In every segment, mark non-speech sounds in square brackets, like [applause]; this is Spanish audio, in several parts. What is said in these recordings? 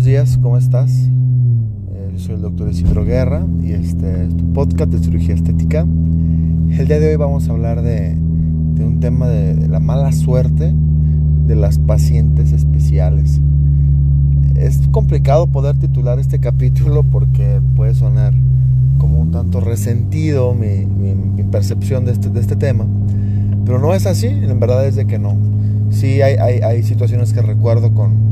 buenos días, ¿cómo estás? Eh, soy el doctor Isidro Guerra y este es tu podcast de cirugía estética. El día de hoy vamos a hablar de, un tema de, la mala suerte de las pacientes especiales. Es complicado poder titular este capítulo porque puede sonar como un tanto resentido mi, percepción de este, de este tema, pero no es así, en verdad es de que no. Sí hay, hay, hay situaciones que recuerdo con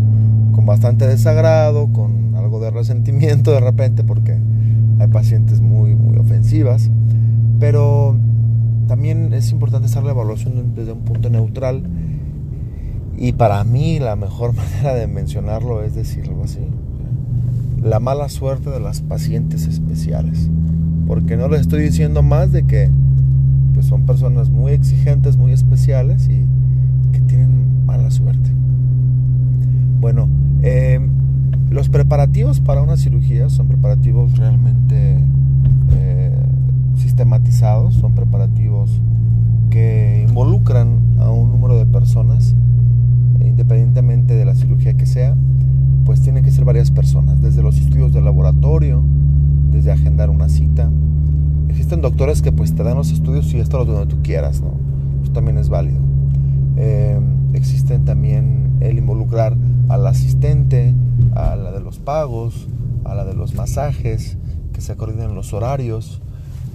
bastante desagrado, con algo de resentimiento de repente, porque hay pacientes muy, muy ofensivas. Pero también es importante hacer la evaluación desde un punto neutral. Y para mí la mejor [laughs] manera de mencionarlo es decirlo así. La mala suerte de las pacientes especiales. Porque no les estoy diciendo más de que pues son personas muy exigentes, muy especiales y que tienen mala suerte. Bueno, eh, los preparativos para una cirugía son preparativos realmente eh, sistematizados, son preparativos que involucran a un número de personas, independientemente de la cirugía que sea, pues tienen que ser varias personas, desde los estudios de laboratorio, desde agendar una cita. Existen doctores que pues te dan los estudios y esto lo donde tú quieras, ¿no? Eso también es válido. Eh, existen también el involucrar al asistente, a la de los pagos, a la de los masajes, que se coordinen los horarios,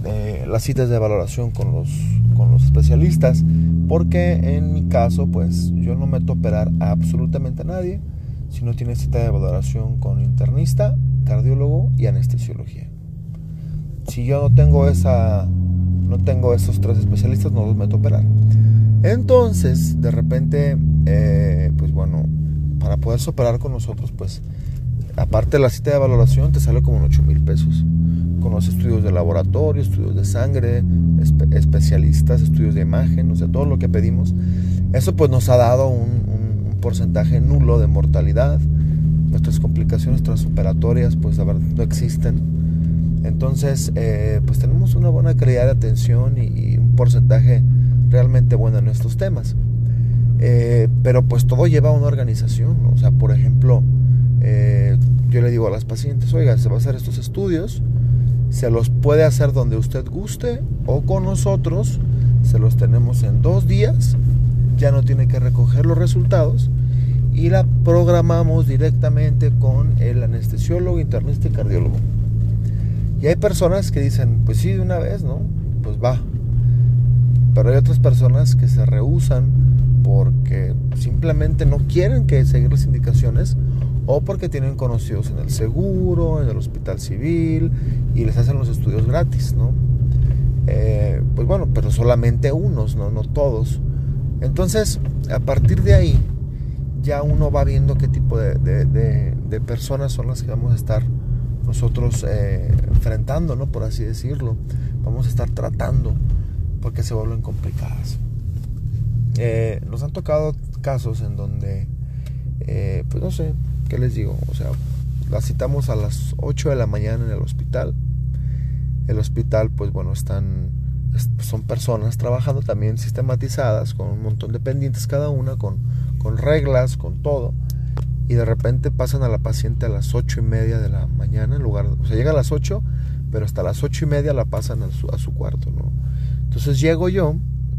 eh, las citas de valoración con los, con los especialistas, porque en mi caso, pues yo no meto a operar a absolutamente a nadie si no tiene cita de valoración con internista, cardiólogo y anestesiología. Si yo no tengo esa, no tengo esos tres especialistas, no los meto a operar. Entonces, de repente, eh, pues bueno, para poder operar con nosotros, pues aparte de la cita de valoración, te sale como en 8 mil pesos. Con los estudios de laboratorio, estudios de sangre, especialistas, estudios de imagen, o sea, todo lo que pedimos. Eso pues nos ha dado un, porcentaje nulo de mortalidad. Nuestras complicaciones transoperatorias pues a ver, no existen. Entonces, eh, pues tenemos una buena calidad de atención y, y un porcentaje realmente bueno en estos temas. Eh, pero pues todo lleva a una organización. O sea, por ejemplo, eh, yo le digo a las pacientes, oiga, se va a hacer estos estudios, se los puede hacer donde usted guste o con nosotros, se los tenemos en dos días, ya no tiene que recoger los resultados y la programamos directamente con el anestesiólogo, internista y cardiólogo. Y hay personas que dicen, pues sí, de una vez, ¿no? Pues va. Pero hay otras personas que se rehusan porque simplemente no quieren que seguir las indicaciones o porque tienen conocidos en el seguro, en el hospital civil y les hacen los estudios gratis, ¿no? Eh, pues bueno, pero solamente unos, ¿no? no todos. Entonces, a partir de ahí, ya uno va viendo qué tipo de, personas son las que vamos a estar nosotros eh, enfrentando, ¿no? Por así decirlo. Vamos a estar tratando porque se vuelven complicadas. Eh, nos han tocado casos en donde, eh, pues no sé, ¿qué les digo? O sea, la citamos a las 8 de la mañana en el hospital. El hospital, pues bueno, están, son personas trabajando también sistematizadas, con un montón de pendientes cada una, con, con reglas, con todo. Y de repente pasan a la paciente a las 8 y media de la mañana, en lugar, o sea, llega a las 8, pero hasta las 8 y media la pasan a su, a su cuarto, ¿no? Entonces llego yo,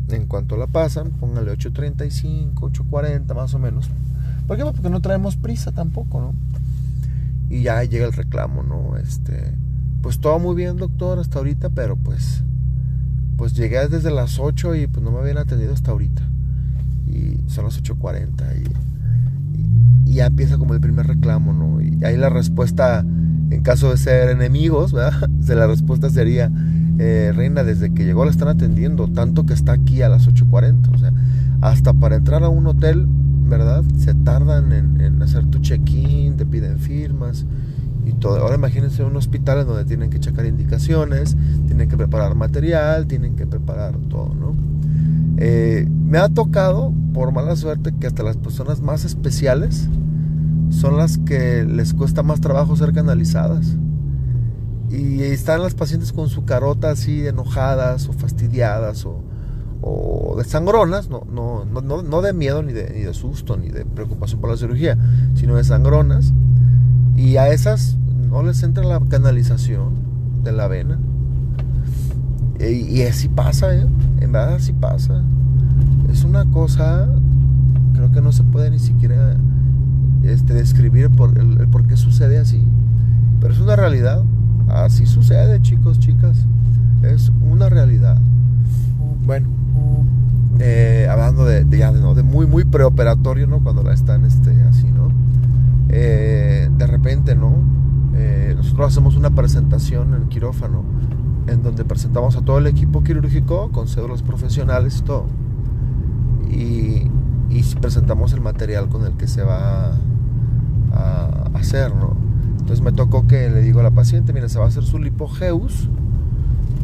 en cuanto la pasan, póngale 8.35, 8.40 más o menos. ¿Por qué? Porque no traemos prisa tampoco, ¿no? Y ya llega el reclamo, ¿no? Este, pues todo muy bien, doctor, hasta ahorita, pero pues, pues llegué desde las 8 y pues no me habían atendido hasta ahorita. Y son las 8.40 y, y, ya empieza como el primer reclamo, ¿no? Y ahí la respuesta, en caso de ser enemigos, ¿verdad? [laughs] la respuesta sería, eh, reina, desde que llegó la están atendiendo, tanto que está aquí a las 8.40. O sea, hasta para entrar a un hotel, ¿verdad? Se tardan en, hacer tu check-in, te piden firmas y todo. Ahora imagínense un hospital en donde tienen que checar indicaciones, tienen que preparar material, tienen que preparar todo, ¿no? Eh, me ha tocado, por mala suerte, que hasta las personas más especiales son las que les cuesta más trabajo ser canalizadas y están las pacientes con su carota así enojadas o fastidiadas o, o sangronas, no, no, no, no de miedo ni de, ni de, susto ni de preocupación por la cirugía, sino de sangronas. Y a esas no les entra la canalización de la vena. Y, así pasa, ¿eh? En verdad así pasa. Es una cosa, creo que no se puede ni siquiera este, describir el por qué sucede así. Pero es una realidad. Así sucede, chicos, chicas. Es una realidad. Bueno, eh, hablando de, ya de, muy, muy preoperatorio, ¿no? Cuando la están este, así, ¿no? Eh, de repente, ¿no? Eh, nosotros hacemos una presentación en quirófano en donde presentamos a todo el equipo quirúrgico con cédulas profesionales y todo. Y, y presentamos el material con el que se va a hacer, ¿no? Entonces me tocó que le digo a la paciente, mira, se va a hacer su lipogeus.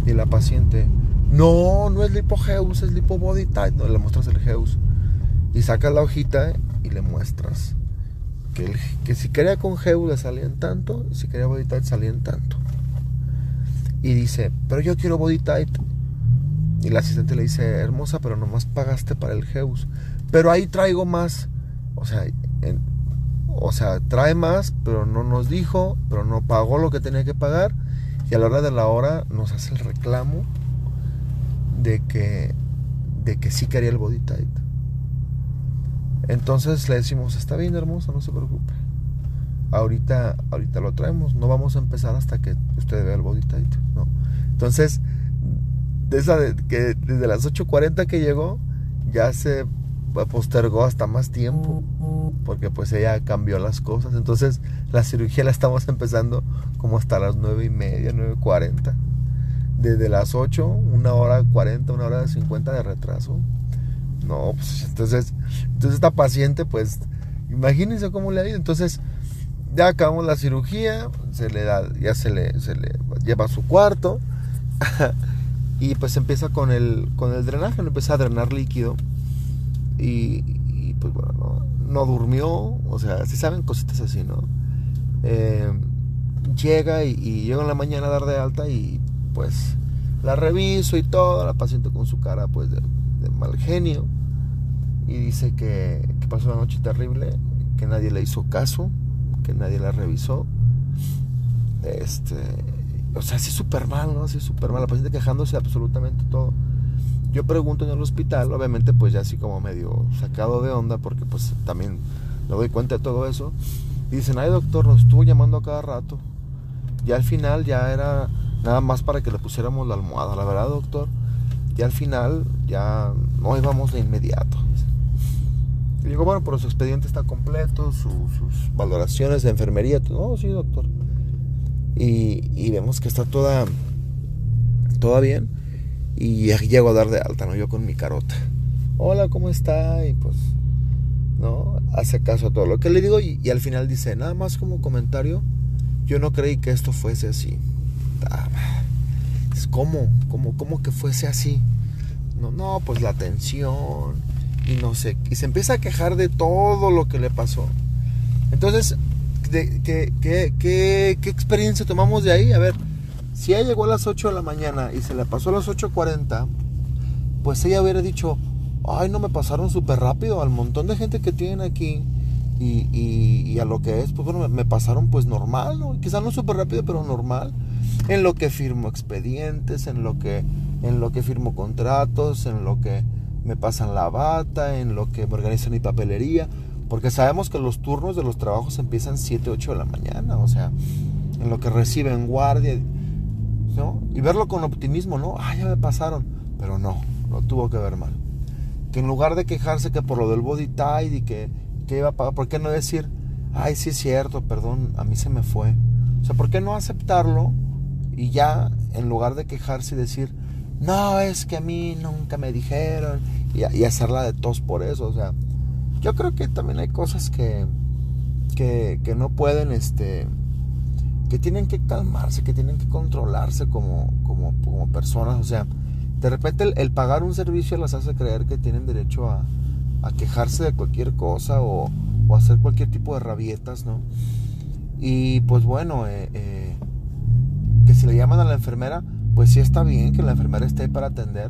Y la paciente, no, no es lipogeus, es lipobody type. No, le muestras el geus. Y sacas la hojita y le muestras que, que si quería con geus le salían tanto, si quería body type salían tanto. Y dice, pero yo quiero body type. Y la asistente le dice, hermosa, pero nomás pagaste para el geus. Pero ahí traigo más. O sea, en, o sea, trae más, pero no nos dijo, pero no pagó lo que tenía que pagar. Y a la hora de la hora nos hace el reclamo de que, de que sí quería el body tight. Entonces le decimos, está bien hermosa, no se preocupe. Ahorita, ahorita lo traemos, no vamos a empezar hasta que usted vea el body tight. ¿no? Entonces, que desde las 8.40 que llegó, ya se postergó hasta más tiempo porque pues ella cambió las cosas. Entonces la cirugía la estamos empezando como hasta las nueve y media 9.40 desde las 8 una hora 40 una hora 50 de retraso. No pues entonces entonces esta paciente pues imagínense cómo le ha ido. Entonces ya acabamos la cirugía se le da ya se le, se le lleva a su cuarto [laughs] y pues empieza con el con el drenaje empieza a drenar líquido y, pues bueno, no, durmió, o sea, si saben cositas así, ¿no? Eh, llega y, llega en la mañana a dar de alta y pues la reviso y todo, la paciente con su cara pues de, mal genio y dice que, que, pasó una noche terrible, que nadie le hizo caso, que nadie la revisó. Este, o sea, así súper mal, ¿no? Así súper mal, la paciente quejándose absolutamente todo. Yo pregunto en el hospital, obviamente pues ya así como medio sacado de onda, porque pues también me doy cuenta de todo eso. Y dicen, ay doctor, nos estuvo llamando a cada rato. Ya al final ya era nada más para que le pusiéramos la almohada. La verdad, doctor, ya al final ya no íbamos de inmediato. Y digo, bueno, pero su expediente está completo, sus valoraciones de enfermería. No, sí, doctor. Y, y vemos que está toda, toda bien. Y llego a dar de alta, ¿no? Yo con mi carota. Hola, ¿cómo está? Y pues, ¿no? Hace caso a todo lo que le digo y, al final dice, nada más como comentario, yo no creí que esto fuese así. ¿Cómo? ¿Cómo, cómo que fuese así? No, no, pues la tensión y no sé. Y se empieza a quejar de todo lo que le pasó. Entonces, ¿qué, qué, qué, qué experiencia tomamos de ahí? A ver, si ella llegó a las 8 de la mañana y se le pasó a las 8.40, pues ella hubiera dicho, ay, no me pasaron súper rápido al montón de gente que tienen aquí. Y, y, a lo que es, pues bueno, me, pasaron pues normal, ¿no? Quizás no súper rápido, pero normal. En lo que firmo expedientes, en lo que, en lo que firmo contratos, en lo que me pasan la bata, en lo que me organizan mi papelería. Porque sabemos que los turnos de los trabajos empiezan 7, 8 de la mañana, o sea, en lo que reciben guardia y verlo con optimismo, ¿no? Ah, ya me pasaron. Pero no, no tuvo que ver mal. Que en lugar de quejarse que por lo del body tight y que, que iba a pagar, ¿por qué no decir, ay, sí es cierto, perdón, a mí se me fue? O sea, ¿por qué no aceptarlo y ya, en lugar de quejarse y decir, no, es que a mí nunca me dijeron, y, y hacerla de tos por eso? O sea, yo creo que también hay cosas que, que, que no pueden, este, que tienen que calmarse, que tienen que controlarse como, como, personas. O sea, de repente el, pagar un servicio las hace creer que tienen derecho a, quejarse de cualquier cosa o, o, hacer cualquier tipo de rabietas, ¿no? Y pues bueno, eh, eh, que si le llaman a la enfermera, pues sí está bien que la enfermera esté ahí para atender,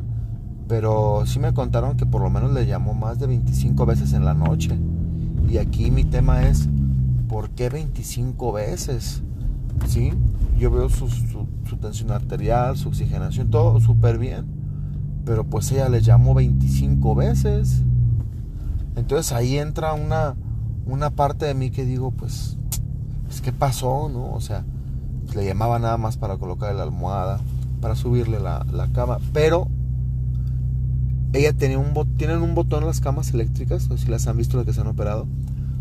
pero sí me contaron que por lo menos le llamó más de 25 veces en la noche. Y aquí mi tema es, ¿por qué 25 veces? ¿Sí? Yo veo su, su, tensión arterial, su oxigenación, todo súper bien. Pero pues ella le llamó 25 veces. Entonces ahí entra una, una parte de mí que digo, pues, pues, ¿qué pasó? ¿No? O sea, le llamaba nada más para colocarle la almohada, para subirle la, la cama. Pero ella tenía un tienen un botón en las camas eléctricas, no si las han visto las que se han operado,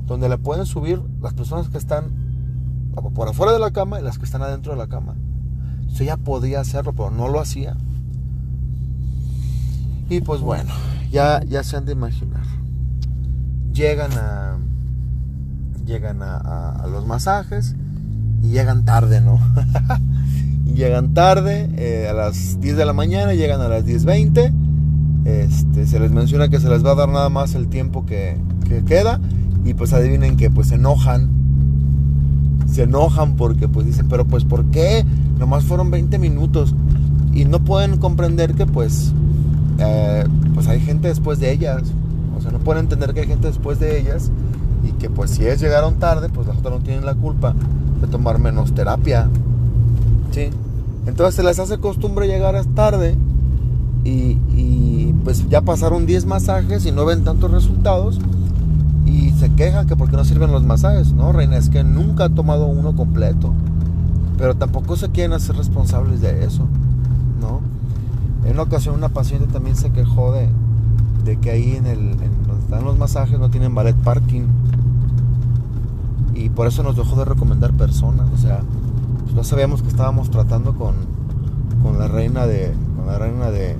donde le pueden subir las personas que están por afuera de la cama y las que están adentro de la cama. Entonces ella podía hacerlo, pero no lo hacía. Y pues bueno, ya, ya se han de imaginar. Llegan a. Llegan a, los masajes y llegan tarde, ¿no? [laughs] llegan tarde, eh, a las 10 de la mañana, llegan a las 10.20 este, se les menciona que se les va a dar nada más el tiempo que, queda y pues adivinen que pues se enojan. Se enojan porque pues dicen, pero pues ¿por qué? Nomás fueron 20 minutos y no pueden comprender que pues eh, pues hay gente después de ellas. O sea, no pueden entender que hay gente después de ellas y que pues si ellas llegaron tarde, pues las otras no tienen la culpa de tomar menos terapia. ¿Sí? Entonces se les hace costumbre llegar tarde y, pues ya pasaron 10 masajes y no ven tantos resultados y se quejan que porque no sirven los masajes. No, reina, es que nunca ha tomado uno completo. Pero tampoco se quieren hacer responsables de eso, ¿no? En una ocasión una paciente también se quejó de, de que ahí en, el, en donde están los masajes no tienen ballet parking. Y por eso nos dejó de recomendar personas. O sea, pues no sabíamos que estábamos tratando con, con la reina de, con la reina de,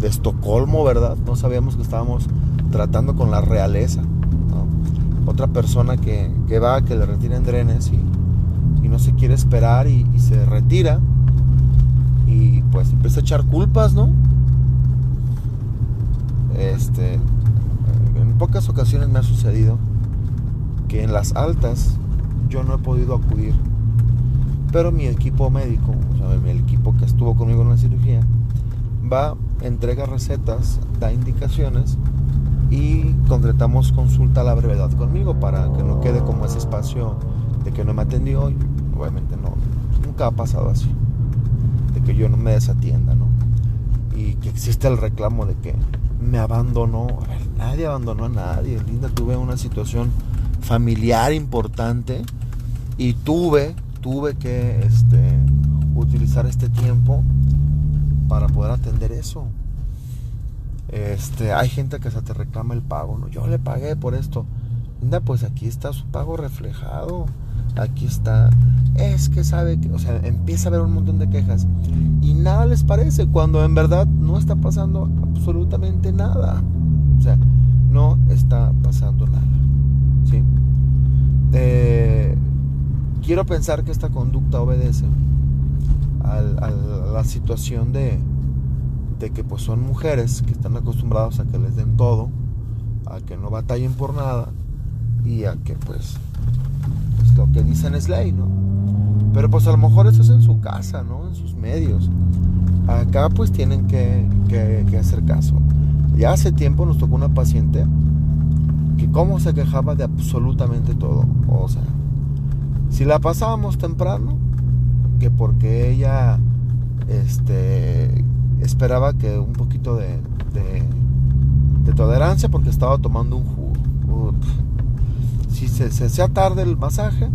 de Estocolmo, ¿verdad? No sabíamos que estábamos tratando con la realeza. Otra persona que, que, va, que le retiren drenes y, y no se quiere esperar y, se retira y pues empieza a echar culpas, ¿no? Este, en pocas ocasiones me ha sucedido que en las altas yo no he podido acudir, pero mi equipo médico, o sea, el equipo que estuvo conmigo en la cirugía, va entrega recetas, da indicaciones y concretamos consulta a la brevedad conmigo para que no quede como ese espacio de que no me atendió. Obviamente no, nunca ha pasado así, de que yo no me desatienda, ¿no? Y que existe el reclamo de que me abandonó. A ver, nadie abandonó a nadie. Linda, tuve una situación familiar importante y tuve, tuve que este, utilizar este tiempo para poder atender eso. Este, hay gente que se te reclama el pago, ¿no? Yo le pagué por esto. Anda, pues aquí está su pago reflejado. Aquí está. Es que sabe que, o sea, empieza a haber un montón de quejas y nada les parece cuando en verdad no está pasando absolutamente nada. O sea, no está pasando nada. ¿Sí? Eh, quiero pensar que esta conducta obedece a la situación de, de que pues son mujeres que están acostumbradas a que les den todo, a que no batallen por nada y a que pues, pues, lo que dicen es ley, ¿no? Pero pues a lo mejor eso es en su casa, ¿no? En sus medios. Acá pues tienen que, que, hacer caso. Ya hace tiempo nos tocó una paciente que como se quejaba de absolutamente todo. O sea, si la pasábamos temprano, que porque ella este, esperaba que un poquito de, de, tolerancia porque estaba tomando un jugo. Si se, se tarde el masaje,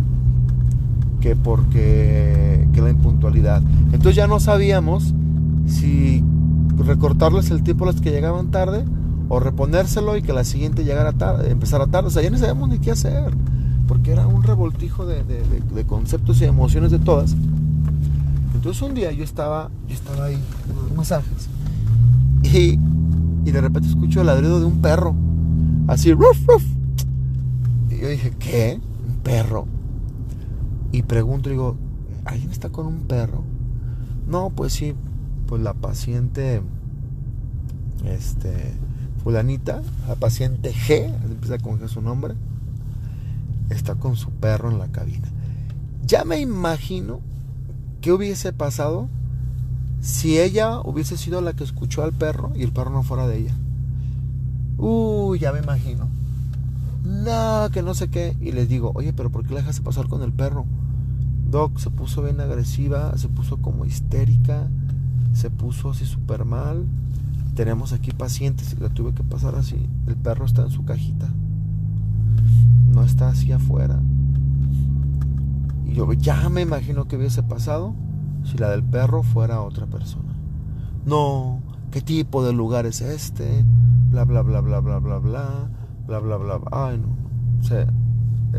que porque que la impuntualidad. Entonces ya no sabíamos si recortarles el tiempo a los que llegaban tarde o reponérselo y que la siguiente llegara tarde, empezara tarde. O sea, ya no sabíamos ni qué hacer, porque era un revoltijo de, de conceptos y emociones de todas. Entonces un día yo estaba, yo estaba ahí masajes y, y de repente escucho el ladrido de un perro. Así, ruf, ruf. Y yo dije, ¿qué? ¿Un perro? Y pregunto, digo, ¿alguien está con un perro? No, pues sí, pues la paciente, este, fulanita, la paciente G, empieza con G su nombre, está con su perro en la cabina. Ya me imagino ¿Qué hubiese pasado si ella hubiese sido la que escuchó al perro y el perro no fuera de ella? Uy, ya me imagino. no, que no sé qué. Y les digo, oye, pero ¿por qué la dejaste pasar con el perro? Doc se puso bien agresiva, se puso como histérica, se puso así súper mal. Tenemos aquí pacientes y la tuve que pasar así. El perro está en su cajita. No está así afuera. Y yo ya me imagino que hubiese pasado si la del perro fuera otra persona. No, ¿qué tipo de lugar es este? Bla, bla, bla, bla, bla, bla, bla, bla, bla, bla. Ay, no. O sea,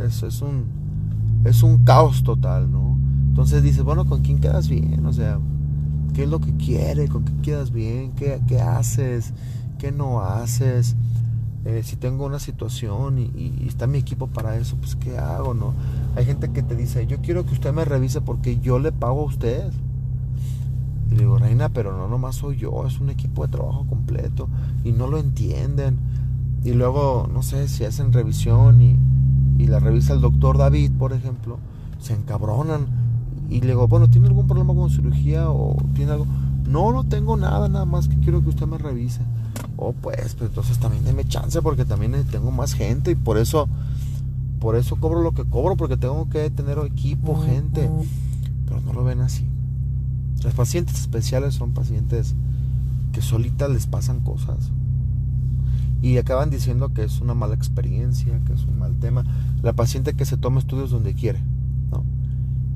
eso es un, es un caos total, ¿no? Entonces dices, bueno, ¿con quién quedas bien? O sea, ¿qué es lo que quiere? ¿Con qué quedas bien? ¿Qué, qué haces? ¿Qué no haces? Eh, si tengo una situación y, y, está mi equipo para eso, pues ¿qué hago? no Hay gente que te dice, yo quiero que usted me revise porque yo le pago a usted. Y le digo, Reina, pero no nomás soy yo, es un equipo de trabajo completo y no lo entienden. Y luego, no sé, si hacen revisión y, la revisa el doctor David, por ejemplo, se encabronan. Y le digo, bueno, ¿tiene algún problema con cirugía o tiene algo? No, no tengo nada, nada más que quiero que usted me revise. Oh, pues, pues entonces también déme chance porque también tengo más gente y por eso, por eso cobro lo que cobro, porque tengo que tener equipo, gente. Pero no lo ven así. Los pacientes especiales son pacientes que solitas les pasan cosas. Y acaban diciendo que es una mala experiencia, que es un mal tema. La paciente que se toma estudios donde quiere, ¿no?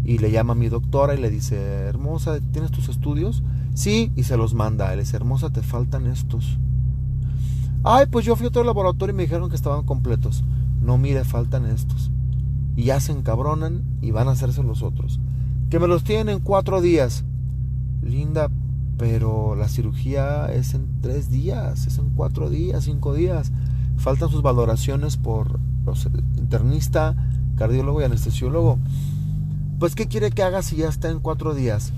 Y le llama a mi doctora y le dice, hermosa, ¿tienes tus estudios? Sí, y se los manda. Él dice, hermosa, te faltan estos. Ay, pues yo fui a otro laboratorio y me dijeron que estaban completos. No, mire, faltan estos. Y ya se encabronan y van a hacerse los otros. Que me los tienen en cuatro días linda, pero la cirugía es en tres días, es en cuatro días, cinco días. Faltan sus valoraciones por los, internista, cardiólogo y anestesiólogo. Pues, ¿qué quiere que haga si ya está en cuatro días?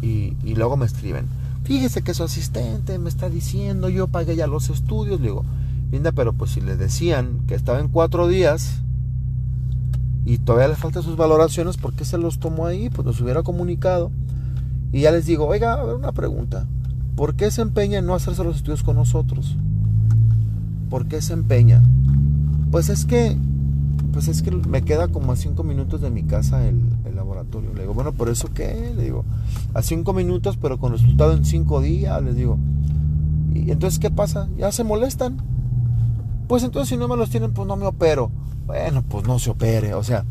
Y, y luego me escriben. Fíjese que su asistente me está diciendo, yo pagué ya los estudios. Le digo, linda, pero pues si le decían que estaba en cuatro días y todavía le faltan sus valoraciones, ¿por qué se los tomó ahí? Pues nos hubiera comunicado. Y ya les digo, oiga, a ver una pregunta. ¿Por qué se empeña en no hacerse los estudios con nosotros? ¿Por qué se empeña? Pues es que, pues es que me queda como a cinco minutos de mi casa el, el laboratorio. Le digo, bueno, ¿por eso qué? Le digo, a cinco minutos, pero con resultado en cinco días, les digo. Y entonces, ¿qué pasa? Ya se molestan. Pues entonces si no me los tienen, pues no me opero. Bueno, pues no se opere. O sea,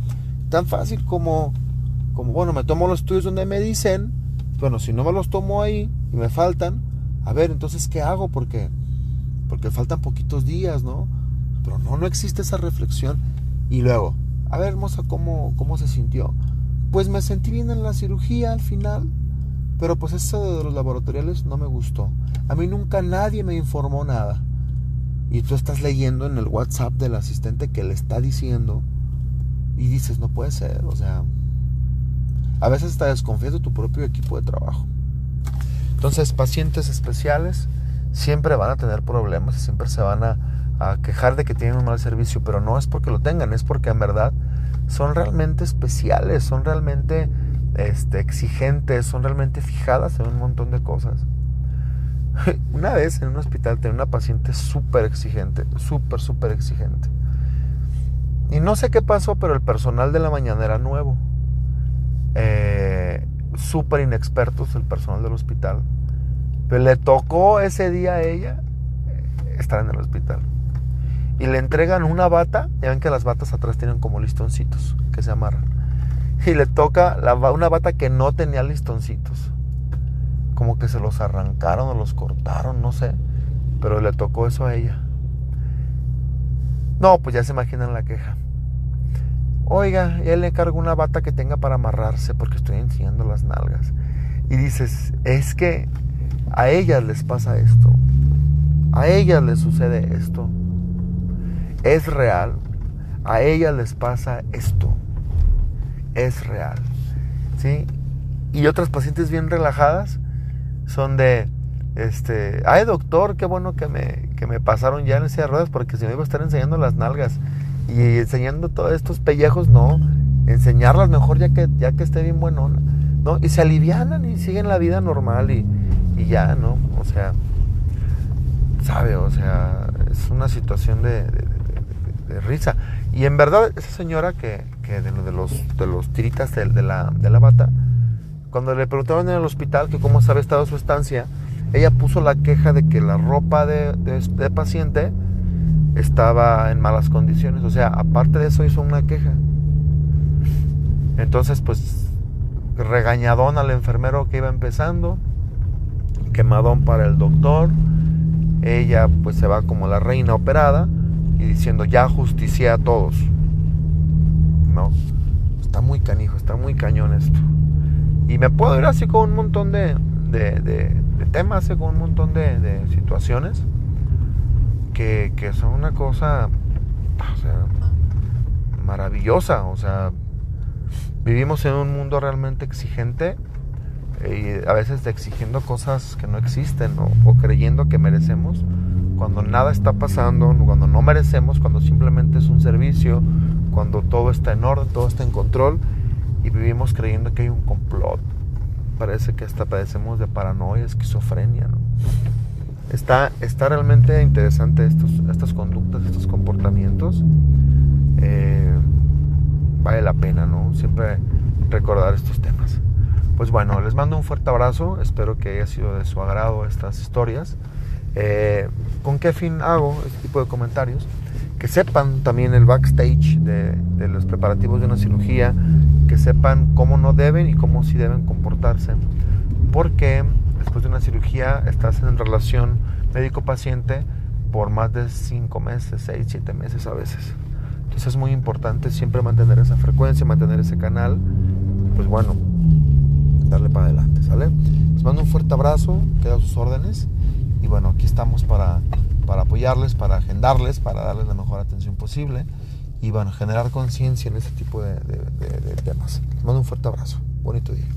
tan fácil como, como bueno, me tomo los estudios donde me dicen bueno, si no me los tomo ahí y me faltan, a ver, entonces, ¿qué hago? Porque, porque faltan poquitos días, ¿no? Pero no, no existe esa reflexión. Y luego, a ver, hermosa, ¿cómo, cómo se sintió? Pues me sentí bien en la cirugía al final, pero pues eso de los laboratoriales no me gustó. A mí nunca nadie me informó nada. Y tú estás leyendo en el WhatsApp del asistente que le está diciendo y dices, no puede ser, o sea, a veces está desconfiando de tu propio equipo de trabajo. Entonces, pacientes especiales siempre van a tener problemas siempre se van a, quejar de que tienen un mal servicio, pero no es porque lo tengan, es porque en verdad son realmente especiales, son realmente este, exigentes, son realmente fijadas en un montón de cosas. [laughs] Una vez en un hospital tenía una paciente súper exigente, súper, súper exigente. Y no sé qué pasó, pero el personal de la mañana era nuevo eh, súper inexpertos el personal del hospital. Pero le tocó ese día a ella eh, estar en el hospital. Y le entregan una bata, ya ven que las batas atrás tienen como listoncitos que se amarran. Y le toca una bata que no tenía listoncitos. Como que se los arrancaron o los cortaron, no sé. Pero le tocó eso a ella. No, pues ya se imaginan la queja. Oiga, él le cargo una bata que tenga para amarrarse porque estoy enseñando las nalgas. Y dices, es que a ellas les pasa esto. A ellas les sucede esto. Es real. A ellas les pasa esto. Es real. ¿Sí? Y otras pacientes bien relajadas son de, este, ay doctor, qué bueno que me, que me pasaron ya en ese de ruedas porque si me iba a estar enseñando las nalgas y enseñando todos estos pellejos, no, enseñarlas mejor ya que, ya que esté bien bueno ¿no? Y se alivianan y siguen la vida normal y, y ya, ¿no? O sea, sabe, o sea, es una situación de, risa. Y en verdad, esa señora que, que de, de, los, de los tiritas de, de, la, de la bata, cuando le preguntaban en el hospital que cómo había estado su estancia, ella puso la queja de que la ropa de, de, paciente estaba en malas condiciones. O sea, aparte de eso hizo una queja. Entonces, pues, regañadón al enfermero que iba empezando, quemadón para el doctor. Ella pues se va como la reina operada y diciendo ya justicia a todos. No, está muy canijo, está muy cañón esto. Y me puedo ir así con un montón de, de, temas, eh, con un montón de, situaciones que, que, son una cosa maravillosa. O sea, vivimos en un mundo realmente exigente y a veces exigiendo cosas que no existen o, creyendo que merecemos cuando nada está pasando, cuando no merecemos, cuando simplemente es un servicio, cuando todo está en orden, todo está en control y vivimos creyendo que hay un complot. Parece que hasta padecemos de paranoia, esquizofrenia. ¿no? Está, está realmente interesante estos, estas conductas, estos comportamientos. Eh, vale la pena, ¿no? Siempre recordar estos temas. Pues bueno, les mando un fuerte abrazo, espero que haya sido de su agrado estas historias. Eh, ¿Con qué fin hago este tipo de comentarios? Que sepan también el backstage de, de, los preparativos de una cirugía, que sepan cómo no deben y cómo sí deben comportarse, porque después de una cirugía estás en relación médico-paciente por más de 5 meses, 6, 7 meses a veces. Entonces es muy importante siempre mantener esa frecuencia, mantener ese canal. Pues bueno, darle para adelante, ¿sale? Les mando un fuerte abrazo, queda a sus órdenes y bueno, aquí estamos para, para apoyarles, para agendarles, para darles la mejor atención posible y bueno, generar conciencia en este tipo de, de temas. Les mando un fuerte abrazo, bonito día.